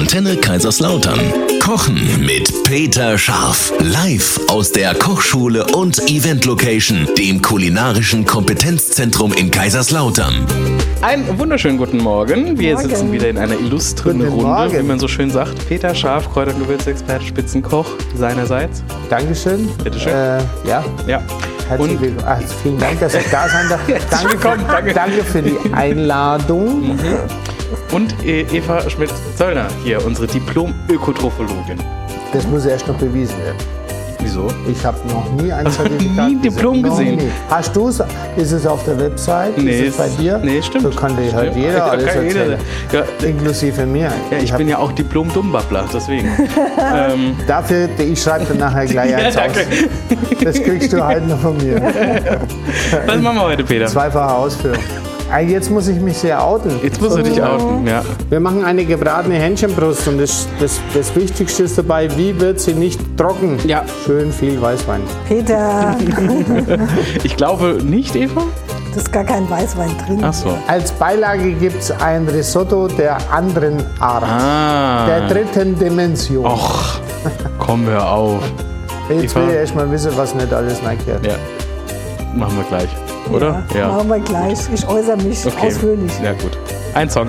Antenne Kaiserslautern. Kochen mit Peter Scharf. Live aus der Kochschule und Event Location, dem kulinarischen Kompetenzzentrum in Kaiserslautern. Einen wunderschönen guten Morgen. Wir Morgen. sitzen wieder in einer illustren Guten Runde, Morgen. wie man so schön sagt. Peter Scharf, Kräuter- und Gewürzexperte, Spitzenkoch seinerseits. Dankeschön. Bitteschön. Äh, ja, Ja. herzlich Und willkommen. Ach, vielen Dank, dass ich da sein darf. Danke, danke. danke für die Einladung. Und äh, Eva Schmidt-Zöllner hier, unsere Diplom-Ökotrophologin. Das muss erst noch bewiesen werden. Wieso? Ich habe noch nie ein Zertifikat nie ein Diplom gesehen? nie. Hast du es? Ist es auf der Website? Nee, ist es bei dir? Nee, stimmt. So kann dir halt jeder Ja, alles kann jeder- erzählen. Ja, Inklusive mir. ja, ich hab- bin ja auch Diplom-Dummbabbler, deswegen. ähm, Dafür, ich schreibe dann nachher gleich eins aus. Das kriegst du halt noch von mir. Was machen wir heute, Peter? Zweifache Ausführung. Ah, Jetzt muss ich mich sehr outen. Jetzt musst du dich outen. Ja. Wir machen eine gebratene Hähnchenbrust und das, das, das Wichtigste ist dabei, wie wird sie nicht trocken? Ja. Schön viel Weißwein. Peter, Ich glaube nicht, Eva? das ist gar kein Weißwein drin. Ach so. Als Beilage gibt es ein Risotto der anderen Art, Ah. der dritten Dimension. Och, komm, hör auf. Jetzt Eva. will ich erst mal wissen, was nicht alles reingehört. Ja. Machen wir gleich. Oder? Ja, Machen wir gleich. Ich äußere mich Okay. ausführlich. Ja, gut. Ein Song.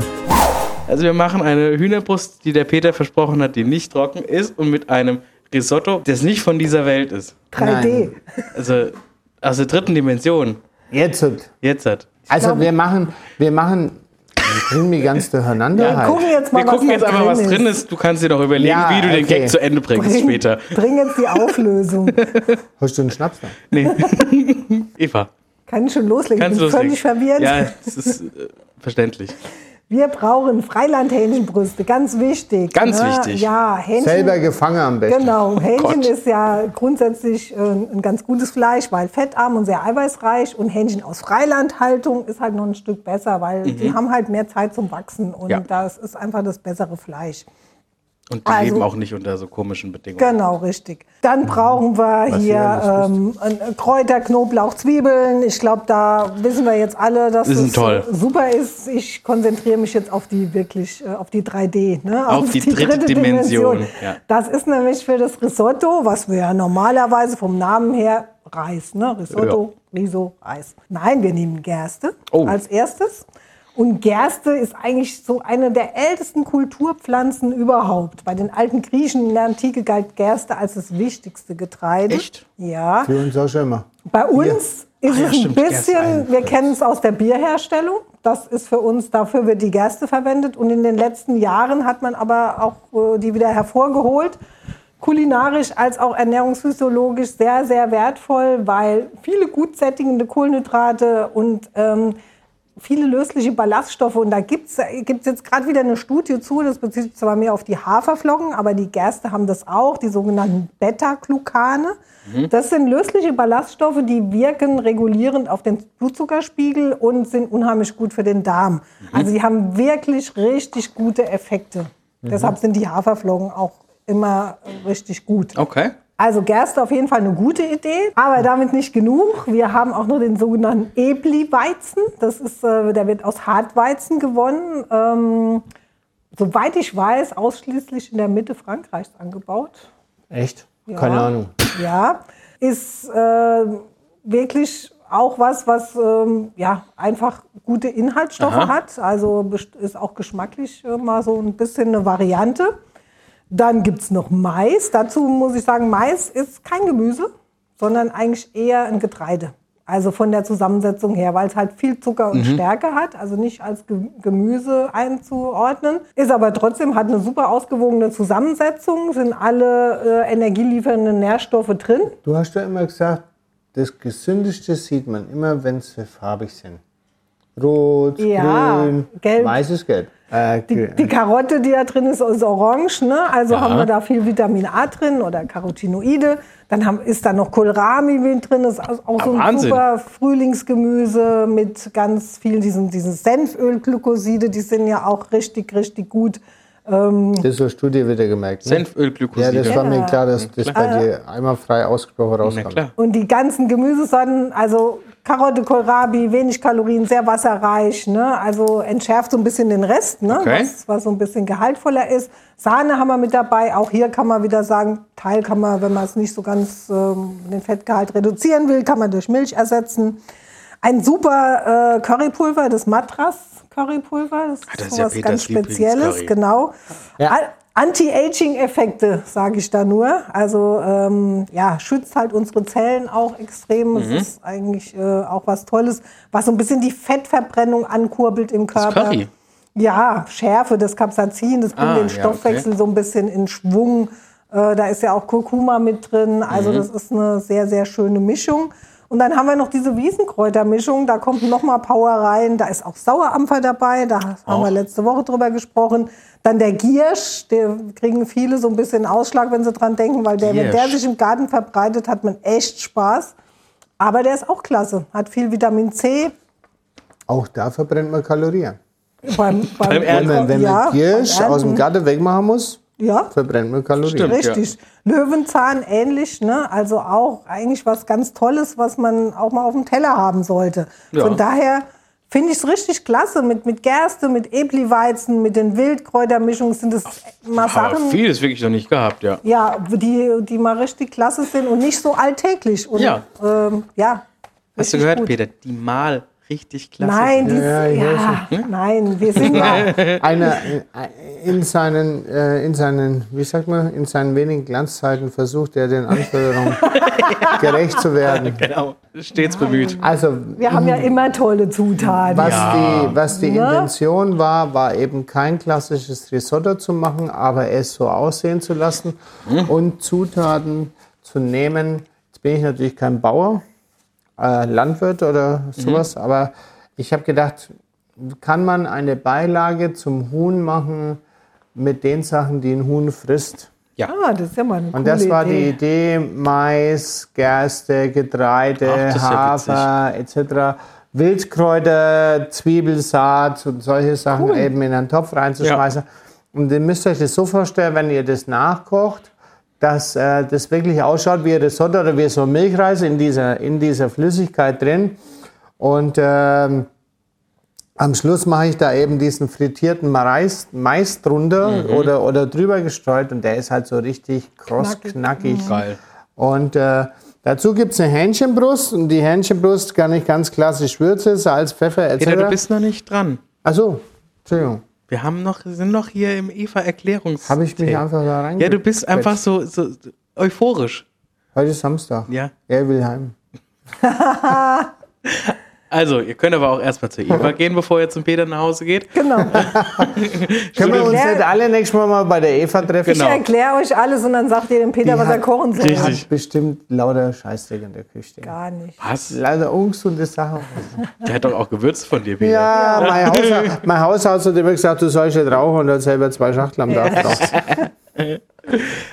Also wir machen eine Hühnerbrust, die der Peter versprochen hat, die nicht trocken ist und mit einem Risotto, das nicht von dieser Welt ist. 3D. Also aus der dritten Dimension. Jetzt. Jetzt hat. Also wir machen, wir machen, wir bringen mich ganz durcheinander. Ja, halt. Gucken jetzt mal, Wir gucken was jetzt da einfach, was drin ist. Du kannst dir doch überlegen, Ja, wie du den okay. Gag zu Ende bringst Bring, später. bring jetzt die Auflösung. Hast du einen Schnaps da? Nee. Eva, Kann ich schon loslegen? kannst ich du bin loslegen? völlig verwirrt. Ja, das ist äh, verständlich. Wir brauchen Freilandhähnchenbrüste, ganz wichtig. Ganz ne? wichtig. Ja, Hähnchen. Selber gefangen am besten. Genau, Hähnchen Gott. ist ja grundsätzlich äh, ein ganz gutes Fleisch, weil fettarm und sehr eiweißreich. Und Hähnchen aus Freilandhaltung ist halt noch ein Stück besser, weil die haben halt mehr Zeit zum Wachsen. Und Mhm. Ja. das ist einfach das bessere Fleisch. Und die Also- leben auch nicht unter so komischen Bedingungen. Genau, richtig. Dann brauchen wir Was hier ähm, ein- Kräuter, Knoblauch, Zwiebeln. Ich glaube, da wissen wir jetzt alle, dass Die sind das toll. äh, super ist. Ich konzentriere mich jetzt auf die wirklich, äh, auf die 3D. Ne? Auf die dritte Dimension, ja. Das ist nämlich für das Risotto, was wir ja normalerweise vom Namen her Reis, ne? Risotto, Riso, Reis. Nein, wir nehmen Gerste Oh. als erstes. Und Gerste ist eigentlich so eine der ältesten Kulturpflanzen überhaupt. Bei den alten Griechen in der Antike galt Gerste als das wichtigste Getreide. Echt? Ja. Für uns auch schon immer. Bei uns ist Ach ja, es ein stimmt, Gerste bisschen, wir kennen es aus der Bierherstellung. Das ist für uns, dafür wird die Gerste verwendet. Und in den letzten Jahren hat man aber auch äh, die wieder hervorgeholt. Kulinarisch als auch ernährungsphysiologisch sehr, sehr wertvoll, weil viele gut sättigende Kohlenhydrate und ähm, viele lösliche Ballaststoffe. Und da gibt es jetzt gerade wieder eine Studie zu, das bezieht sich zwar mehr auf die Haferflocken, aber die Gerste haben das auch, die sogenannten Beta-Glucane. Das sind lösliche Ballaststoffe, die wirken regulierend auf den Blutzuckerspiegel und sind unheimlich gut für den Darm. Also die haben wirklich richtig gute Effekte. Deshalb sind die Haferflocken auch immer richtig gut. Okay. Also Gerste auf jeden Fall eine gute Idee, aber damit nicht genug. Wir haben auch noch den sogenannten Ebli-Weizen. Das ist, äh, der wird aus Hartweizen gewonnen. Ähm, soweit ich weiß, ausschließlich in der Mitte Frankreichs angebaut. Echt? Ja. Keine Ahnung. Ja, ist äh, wirklich auch was, was ähm, ja, einfach gute Inhaltsstoffe Aha. hat. Also ist auch geschmacklich äh, mal so ein bisschen eine Variante. Dann gibt es noch Mais. Dazu muss ich sagen, Mais ist kein Gemüse, sondern eigentlich eher ein Getreide. Also von der Zusammensetzung her, weil es halt viel Zucker und Stärke hat, also nicht als Ge Gemüse einzuordnen. Ist aber trotzdem, hat eine super ausgewogene Zusammensetzung, sind alle äh, energieliefernden Nährstoffe drin. Du hast ja immer gesagt, das Gesündeste sieht man immer, wenn sie farbig sind. Rot, Ja, grün, gelb. weiß ist gelb. Äh, Die, die Karotte, die da drin ist, ist orange. Ne? Also Ja. haben wir da viel Vitamin A drin oder Carotinoide. Dann haben, ist da noch Kohlrabi mit drin. Das ist auch Ah, so ein Wahnsinn. super Frühlingsgemüse mit ganz vielen diesen, diesen Senfölglykoside. Die sind ja auch richtig, richtig gut. das hast du dir wieder gemerkt. Ne? Ja, Senfölglykoside. das war mir Ja. klar, dass das bei dir einmal frei ausgesprochen rauskam. Und die ganzen Gemüsesorten, also Karotte, Kohlrabi, wenig Kalorien, sehr wasserreich. Ne? Also entschärft so ein bisschen den Rest, ne? Okay. was, was so ein bisschen gehaltvoller ist. Sahne haben wir mit dabei. Auch hier kann man wieder sagen, Teil kann man, wenn man es nicht so ganz ähm, den Fettgehalt reduzieren will, kann man durch Milch ersetzen. Ein super äh, Currypulver, das Matras Currypulver. Das Ah, das ist ist ja Peters ganz Spezielles, genau. Ja. Anti-Aging-Effekte, sage ich da nur. Also ähm, ja, schützt halt unsere Zellen auch extrem. Mhm. Es ist eigentlich äh, auch was Tolles, was so ein bisschen die Fettverbrennung ankurbelt im Körper. Curry? Ja, Schärfe, das Capsaicin, das bringt Ah, den ja, Stoffwechsel okay. so ein bisschen in Schwung. Äh, da ist ja auch Kurkuma mit drin. Mhm. Also das ist eine sehr, sehr schöne Mischung. Und dann haben wir noch diese Wiesenkräutermischung. Da kommt noch mal Power rein. Da ist auch Sauerampfer dabei. Da haben Auch. wir letzte Woche drüber gesprochen. Dann der Giersch, der kriegen viele so ein bisschen Ausschlag, wenn sie dran denken, weil der, wenn der sich im Garten verbreitet, hat man echt Spaß. Aber der ist auch klasse. Hat viel Vitamin C. Auch da verbrennt man Kalorien. Beim, beim, Beim Ernten. Wenn man, wenn ja, Giersch beim aus dem. Garten wegmachen muss, Ja, verbrennt man Kalorien. Stimmt. Richtig. Löwenzahn ähnlich, ne? Also auch eigentlich was ganz Tolles, was man auch mal auf dem Teller haben sollte. Ja. Von daher finde ich es richtig klasse. Mit, mit Gerste, mit Ebliweizen, mit den Wildkräutermischungen sind es mal Sachen, vieles wirklich noch nicht gehabt, ja. ja, die, die mal richtig klasse sind und nicht so alltäglich. Und, Ja. Ähm, ja Hast du gehört, gut. Peter? Die mal richtig klasse. Nein, sind. die, Ja, ja, ja, nein, wir sind ja, Einer in seinen, äh, in seinen, wie sagt man, in seinen wenigen Glanzzeiten versucht er den Anforderungen gerecht zu werden. Genau, stets bemüht. Also wir haben ja immer tolle Zutaten. was die, was die Ne? Intention war, war eben kein klassisches Risotto zu machen, aber es so aussehen zu lassen und Zutaten zu nehmen. Jetzt bin ich natürlich kein Bauer, äh, Landwirt oder sowas, aber ich habe gedacht, kann man eine Beilage zum Huhn machen mit den Sachen, die ein Huhn frisst? Ah, das ist ja mal eine Und das war die Idee. Idee, Mais, Gerste, Getreide, Ach, ist ja Hafer etc. Wildkräuter, Zwiebelsaat und solche Sachen Cool. eben in einen Topf reinzuschmeißen. Und ihr müsst euch das so vorstellen, wenn ihr das nachkocht, dass äh, das wirklich ausschaut wie Risotto oder wie so Milchreis in dieser, in dieser Flüssigkeit drin. Und ähm, am Schluss mache ich da eben diesen frittierten Mais, Mais drunter Mhm. oder, oder drüber gestreut und der ist halt so richtig kross, Knackig. knackig. Geil. Und äh, dazu gibt es eine Hähnchenbrust und die Hähnchenbrust kann ich ganz klassisch Würze, Salz, Pfeffer etc. Peter, du bist noch nicht dran. Achso, Entschuldigung. Wir haben noch, sind noch hier im Eva-Erklärungs. Habe ich mich einfach da rein. Ja, du bist einfach so, so euphorisch. Heute ist Samstag. Ja. Er will heim. Also, ihr könnt aber auch erstmal zu Eva gehen, bevor ihr zum Peter nach Hause geht. Genau. Können wir uns nicht alle nächstes Mal mal bei der Eva treffen? Genau. Ich erkläre euch alles und dann sagt ihr dem Peter, Die was er hat- kochen soll. Richtig. Hat bestimmt lauter Scheißdreck in der Küche. Gar nicht. Was? Leider ungesunde Sachen. Der hat doch auch Gewürze von dir, Peter. Ja, mein, Haus, mein Hausarzt hat immer gesagt, du sollst nicht rauchen und hat selber zwei Schachteln am Tag geraucht.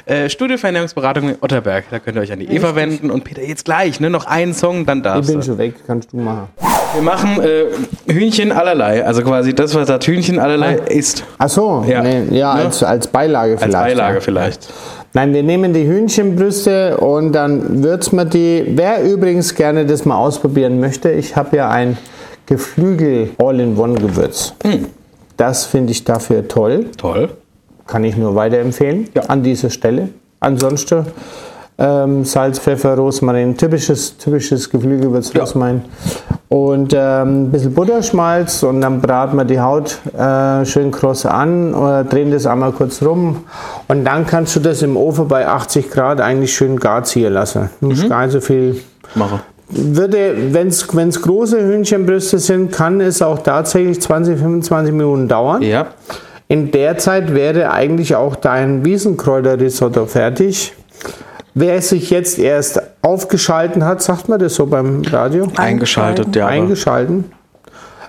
Äh, Studio für Ernährungsberatung in Otterberg. Da könnt ihr euch an die Eva wenden. Und Peter, jetzt gleich, ne? Noch einen Song, dann Ich darfst bin du. schon weg, kannst du machen. Wir machen äh, Hühnchen allerlei. Also quasi das, was das Hühnchen allerlei ist. Ach so, Ja. nee, ja Ne? als, als Beilage Als vielleicht. Beilage ja. vielleicht. Nein, wir nehmen die Hühnchenbrüste und dann würzen wir die. Wer übrigens gerne das mal ausprobieren möchte, ich habe ja ein Geflügel All-in-One-Gewürz. Hm. Das finde ich dafür toll. Toll. Kann ich nur weiterempfehlen Ja. an dieser Stelle. Ansonsten ähm, Salz, Pfeffer, Rosmarin, typisches, typisches Geflügelgewürz, Ja. Rosmarin. Und ähm, ein bisschen Butterschmalz und dann braten wir die Haut äh, schön kross an, oder drehen das einmal kurz rum und dann kannst du das im Ofen bei 80 Grad eigentlich schön gar ziehen lassen. Du musst gar nicht so viel Mache. würde, wenn es große Hühnchenbrüste sind, kann es auch tatsächlich 20, 25 Minuten dauern. Ja. In der Zeit wäre eigentlich auch dein Wiesenkräuterrisotto fertig. Wer sich jetzt erst aufgeschalten hat, sagt man das so beim Radio? Eingeschaltet, ja. Eingeschalten.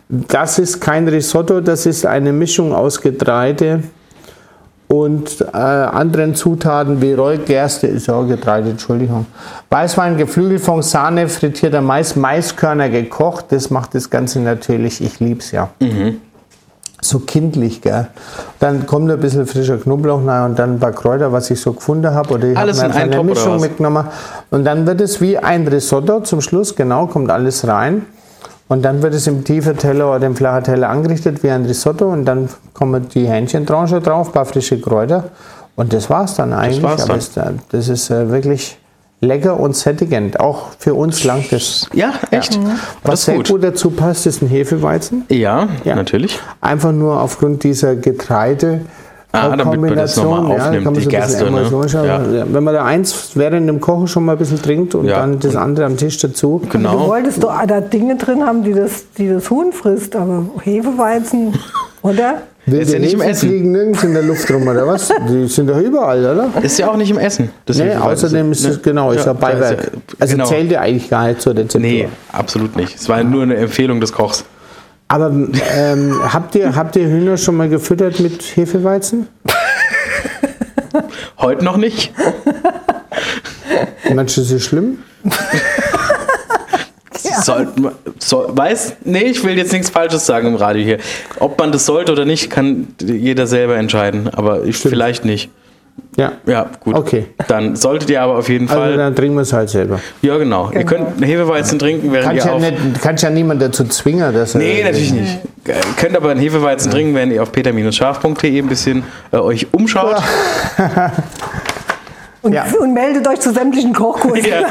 Das ist kein Risotto, das ist eine Mischung aus Getreide und äh, anderen Zutaten wie Rollgerste, ist ja auch Getreide, Entschuldigung. Weißwein, Geflügelfond, Sahne, frittierter Mais, Maiskörner gekocht, das macht das Ganze natürlich, ich lieb's ja. So kindlich, gell? Dann kommt ein bisschen frischer Knoblauch rein und dann ein paar Kräuter, was ich so gefunden habe. Oder ich Alles habe eine oder Mischung mitgenommen. Und dann wird es wie ein Risotto zum Schluss, genau, kommt alles rein. Und dann wird es im tiefen Teller oder im flachen Teller angerichtet wie ein Risotto und dann kommen die Hähnchentranche drauf, ein paar frische Kräuter und das war's dann eigentlich. war's Aber dann. es- äh, das ist äh, wirklich lecker und sättigend. Auch für uns langt das. Ja, echt? Was Das sehr ist gut. dazu passt, ist ein Hefeweizen. Ja, Ja. natürlich. Einfach nur aufgrund dieser Getreide. Ah, damit man das nochmal aufnimmt, kann man die Gerste, ne? Ja. Wenn man da eins während dem Kochen schon mal ein bisschen trinkt und Ja. dann das andere am Tisch dazu. Du Genau. wolltest doch da Dinge drin haben, die das, die das Huhn frisst, aber Hefeweizen, oder? Wilde Ist ja nicht im Essen. fliegen nirgends in der Luft rum, oder was? Die sind doch überall, oder? Ist ja auch nicht im Essen. Nee, außerdem ist es, Ne? genau, ist Ja, ein Beiwerk. ja- also genau. zählt ja eigentlich gar nicht zur Rezeptur. Nee, absolut nicht. Es war nur eine Empfehlung des Kochs. Aber ähm, habt, ihr, habt ihr Hühner schon mal gefüttert mit Hefeweizen? Heute noch nicht. Meinst du, das ist schlimm? Sollte man, soll, weiß, nee, ich will jetzt nichts Falsches sagen im Radio hier. Ob man das sollte oder nicht, kann jeder selber entscheiden. Aber ich vielleicht nicht. Ja. Ja, gut. Okay. Dann solltet ihr aber auf jeden Also Fall. dann trinken wir es halt selber. ja, genau. Ihr könnt einen Hefeweizen trinken, während Kannst ihr ja, auf. nicht, kannst ja niemand dazu zwingen, dass er. Nee, natürlich nicht. Ihr könnt aber einen Hefeweizen trinken, wenn ihr auf peter-scharf.de ein bisschen äh, euch umschaut. Und, Ja. und meldet euch zu sämtlichen Kochkursen Ja,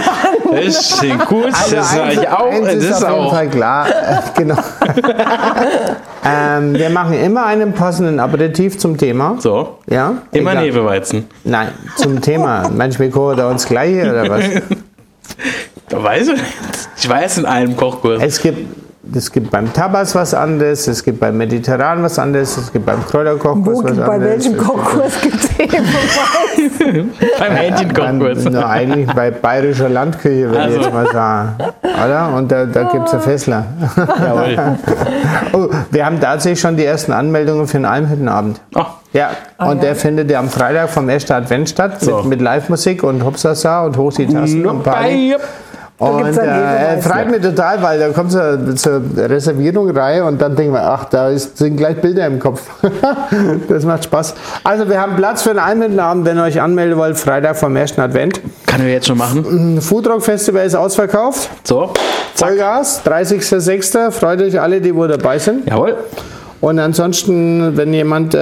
das klingt gut. Also das eins, ich auch. eins Das ist, ist auf jeden auch. Fall klar. Genau. ähm, wir machen immer einen passenden Aperitif zum Thema. So. Ja? Immer Egal. Hefeweizen. Nein, zum Thema. Manchmal kochen da uns gleich oder was? Da weiß ich. Ich weiß in einem Kochkurs. Es gibt, es gibt beim Tabas was anderes, es gibt beim Mediterran was anderes, es gibt beim Kräuterkochkurs was anderes. bei welchem Kochkurs gibt es Hefeweizen? Beim Beim, Hähnchenkochkurs. na, eigentlich bei bayerischer Landküche, würde ich Also. jetzt mal sagen. Oder? Und da, da gibt es einen Fessler. Jawohl. Oh, wir haben tatsächlich schon die ersten Anmeldungen für den Almhüttenabend. Oh, Ja, und ja. der findet ja am Freitag vom ersten Advent statt, So. mit, mit Live-Musik und Hopsasa und Hoch die Tassen und Party. Und äh, freut mich total, weil da kommt so zur Reservierung rein und dann denken wir, ach, da ist, sind gleich Bilder im Kopf. das macht Spaß. Also wir haben Platz für den Almhüttenabend, wenn ihr euch anmelden wollt, Freitag vom ersten Advent. Kann wir jetzt schon machen. Foodrock Festival ist ausverkauft. So. Zack. Vollgas, 30.06. Freut euch alle, die wo dabei sind. Jawohl. Und ansonsten, wenn jemand, äh,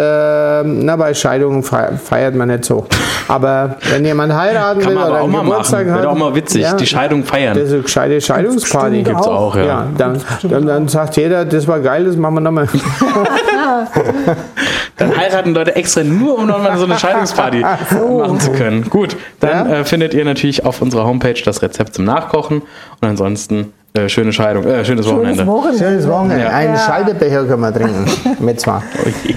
na bei Scheidungen feiert, man nicht so. Aber wenn jemand heiraten Kann will man aber oder auch einen mal Geburtstag machen. hat, Wäre auch mal witzig. ja, Die Scheidung feiern. das ist eine gescheite Scheidungsparty. Gibt's auch, ja. Ja, dann, dann, dann sagt jeder, das war geil, das machen wir nochmal. Dann heiraten Leute extra nur, um nochmal so eine Scheidungsparty machen zu können. Gut, dann Ja. äh, findet ihr natürlich auf unserer Homepage das Rezept zum Nachkochen. Und ansonsten äh, schöne Scheidung, äh, schönes Wochenende. Schönes Wochenende. Schönes Wochenende. Ja. Einen Ja. Scheidebecher können wir trinken. Mit zwei. Je.